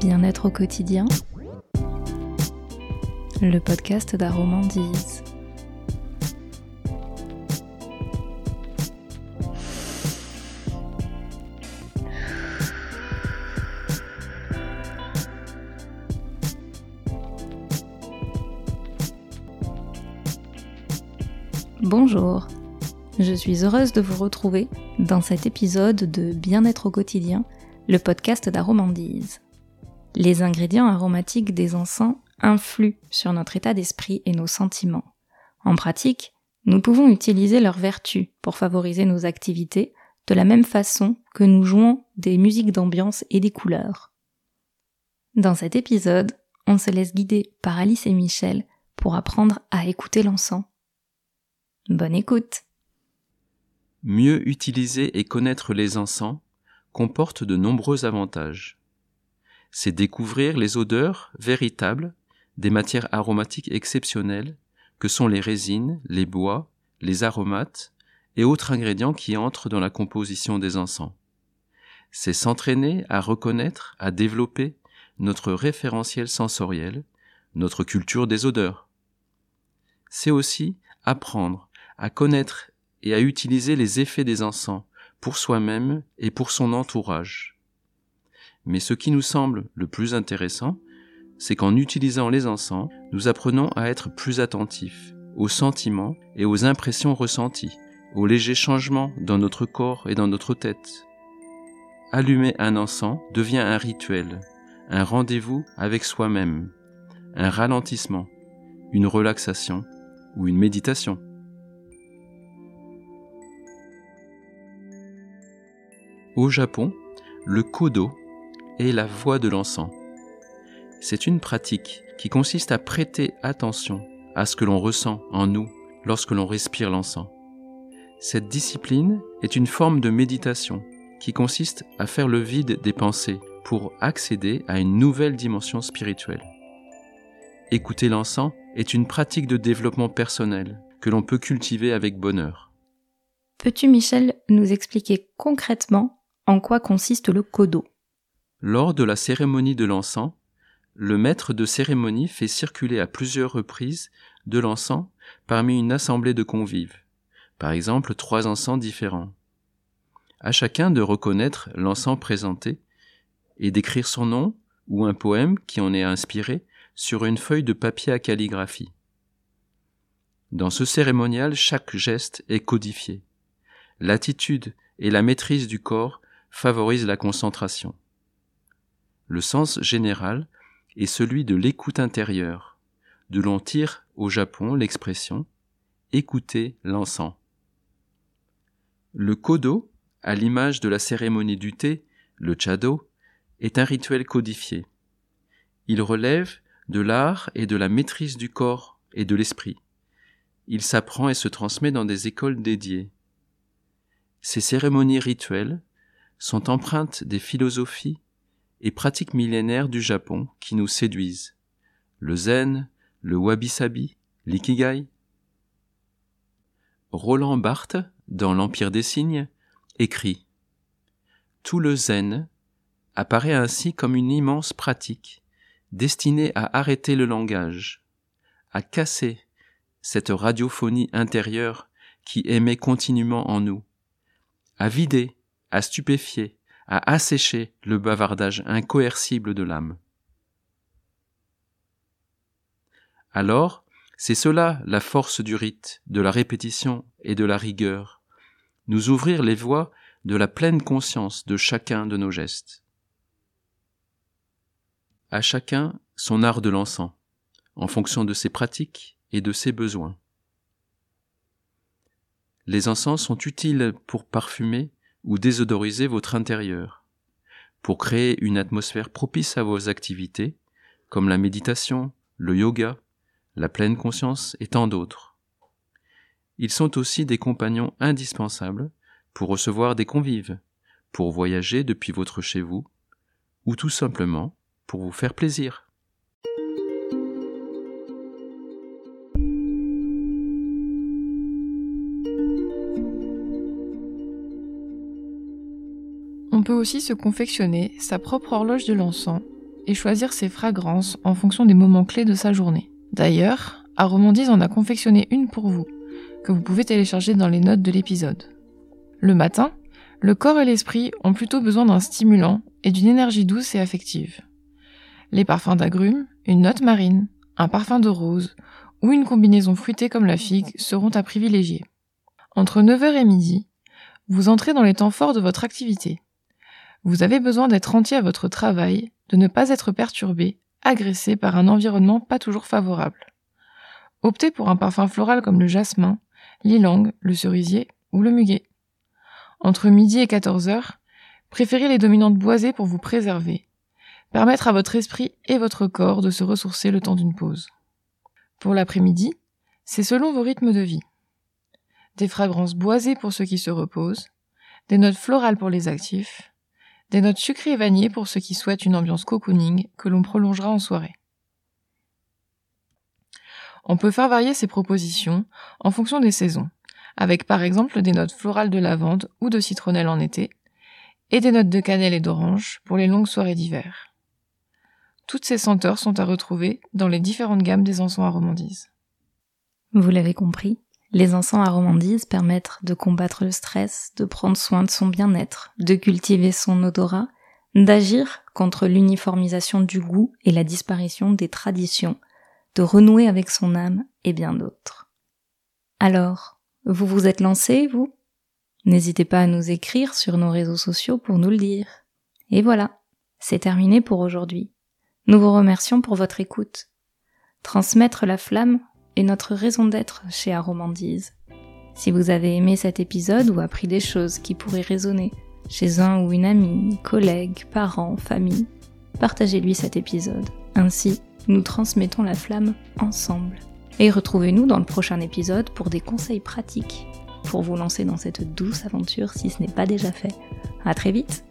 Bien-être au quotidien, le podcast d'Aromandise. Bonjour, je suis heureuse de vous retrouver dans cet épisode de Bien-être au quotidien, le podcast d'Aromandise. Les ingrédients aromatiques des encens influent sur notre état d'esprit et nos sentiments. En pratique, nous pouvons utiliser leurs vertus pour favoriser nos activités de la même façon que nous jouons des musiques d'ambiance et des couleurs. Dans cet épisode, on se laisse guider par Alice et Michel pour apprendre à écouter l'encens. Bonne écoute Mieux utiliser et connaître les encens comporte de nombreux avantages. C'est découvrir les odeurs véritables des matières aromatiques exceptionnelles que sont les résines, les bois, les aromates et autres ingrédients qui entrent dans la composition des encens. C'est s'entraîner à reconnaître, à développer notre référentiel sensoriel, notre culture des odeurs. C'est aussi apprendre à connaître et à utiliser les effets des encens pour soi-même et pour son entourage. Mais ce qui nous semble le plus intéressant, c'est qu'en utilisant les encens, nous apprenons à être plus attentifs aux sentiments et aux impressions ressenties, aux légers changements dans notre corps et dans notre tête. Allumer un encens devient un rituel, un rendez-vous avec soi-même, un ralentissement, une relaxation ou une méditation. Au Japon, le kodo est la voix de l'encens. C'est une pratique qui consiste à prêter attention à ce que l'on ressent en nous lorsque l'on respire l'encens. Cette discipline est une forme de méditation qui consiste à faire le vide des pensées pour accéder à une nouvelle dimension spirituelle. Écouter l'encens est une pratique de développement personnel que l'on peut cultiver avec bonheur. Peux-tu, Michel, nous expliquer concrètement en quoi consiste le kodo? Lors de la cérémonie de l'encens, le maître de cérémonie fait circuler à plusieurs reprises de l'encens parmi une assemblée de convives, par exemple trois encens différents. À chacun de reconnaître l'encens présenté et d'écrire son nom ou un poème qui en est inspiré sur une feuille de papier à calligraphie. Dans ce cérémonial, chaque geste est codifié. L'attitude et la maîtrise du corps favorise la concentration. Le sens général est celui de l'écoute intérieure, d'où l'on tire au Japon l'expression écouter l'encens. Le kodo, à l'image de la cérémonie du thé, le chado, est un rituel codifié. Il relève de l'art et de la maîtrise du corps et de l'esprit. Il s'apprend et se transmet dans des écoles dédiées. Ces cérémonies rituelles sont empreintes des philosophies et pratiques millénaires du Japon qui nous séduisent. Le zen, le wabi-sabi, l'ikigai. Roland Barthes, dans L'Empire des signes, écrit Tout le zen apparaît ainsi comme une immense pratique destinée à arrêter le langage, à casser cette radiophonie intérieure qui émet continuellement en nous, à vider à stupéfier, à assécher le bavardage incoercible de l'âme. Alors, c'est cela la force du rite, de la répétition et de la rigueur, nous ouvrir les voies de la pleine conscience de chacun de nos gestes. À chacun son art de l'encens, en fonction de ses pratiques et de ses besoins. Les encens sont utiles pour parfumer ou désodoriser votre intérieur, pour créer une atmosphère propice à vos activités, comme la méditation, le yoga, la pleine conscience et tant d'autres. Ils sont aussi des compagnons indispensables pour recevoir des convives, pour voyager depuis votre chez vous, ou tout simplement pour vous faire plaisir. On peut aussi se confectionner sa propre horloge de l'encens et choisir ses fragrances en fonction des moments clés de sa journée. D'ailleurs, Aromandise en a confectionné une pour vous, que vous pouvez télécharger dans les notes de l'épisode. Le matin, le corps et l'esprit ont plutôt besoin d'un stimulant et d'une énergie douce et affective. Les parfums d'agrumes, une note marine, un parfum de rose ou une combinaison fruitée comme la figue seront à privilégier. Entre 9h et midi, vous entrez dans les temps forts de votre activité. Vous avez besoin d'être entier à votre travail, de ne pas être perturbé, agressé par un environnement pas toujours favorable. Optez pour un parfum floral comme le jasmin, l'ilang, le cerisier ou le muguet. Entre midi et 14 heures, préférez les dominantes boisées pour vous préserver, permettre à votre esprit et votre corps de se ressourcer le temps d'une pause. Pour l'après-midi, c'est selon vos rythmes de vie. Des fragrances boisées pour ceux qui se reposent, des notes florales pour les actifs, des notes sucrées et vanillées pour ceux qui souhaitent une ambiance cocooning que l'on prolongera en soirée. On peut faire varier ces propositions en fonction des saisons avec par exemple des notes florales de lavande ou de citronnelle en été, et des notes de cannelle et d'orange pour les longues soirées d'hiver. Toutes ces senteurs sont à retrouver dans les différentes gammes des encens aromandises. Vous l'avez compris, les encens aromandises permettent de combattre le stress, de prendre soin de son bien-être, de cultiver son odorat, d'agir contre l'uniformisation du goût et la disparition des traditions, de renouer avec son âme et bien d'autres. Alors, vous vous êtes lancé, vous? N'hésitez pas à nous écrire sur nos réseaux sociaux pour nous le dire. Et voilà, c'est terminé pour aujourd'hui. Nous vous remercions pour votre écoute. Transmettre la flamme est notre raison d'être chez Aromandise. Si vous avez aimé cet épisode ou appris des choses qui pourraient résonner chez un ou une amie, collègue, parent, famille, partagez-lui cet épisode. Ainsi, nous transmettons la flamme ensemble. Et retrouvez-nous dans le prochain épisode pour des conseils pratiques pour vous lancer dans cette douce aventure si ce n'est pas déjà fait. À très vite!